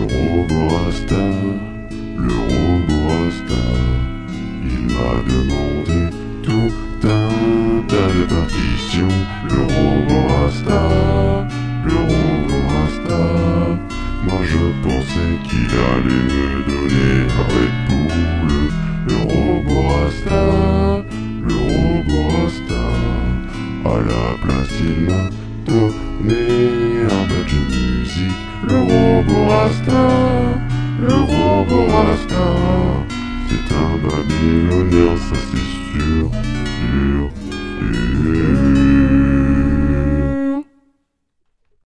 robot Rasta, le robot Rasta, il m'a demandé tout un tas de partitions. Le robot Rasta, le robot Rasta, moi je pensais qu'il allait me donner un Red Bull. Le robot Rasta, le robot Rasta, à la place il m'a musique. Le robot Rasta, le robot Rasta, c'est un babylonien,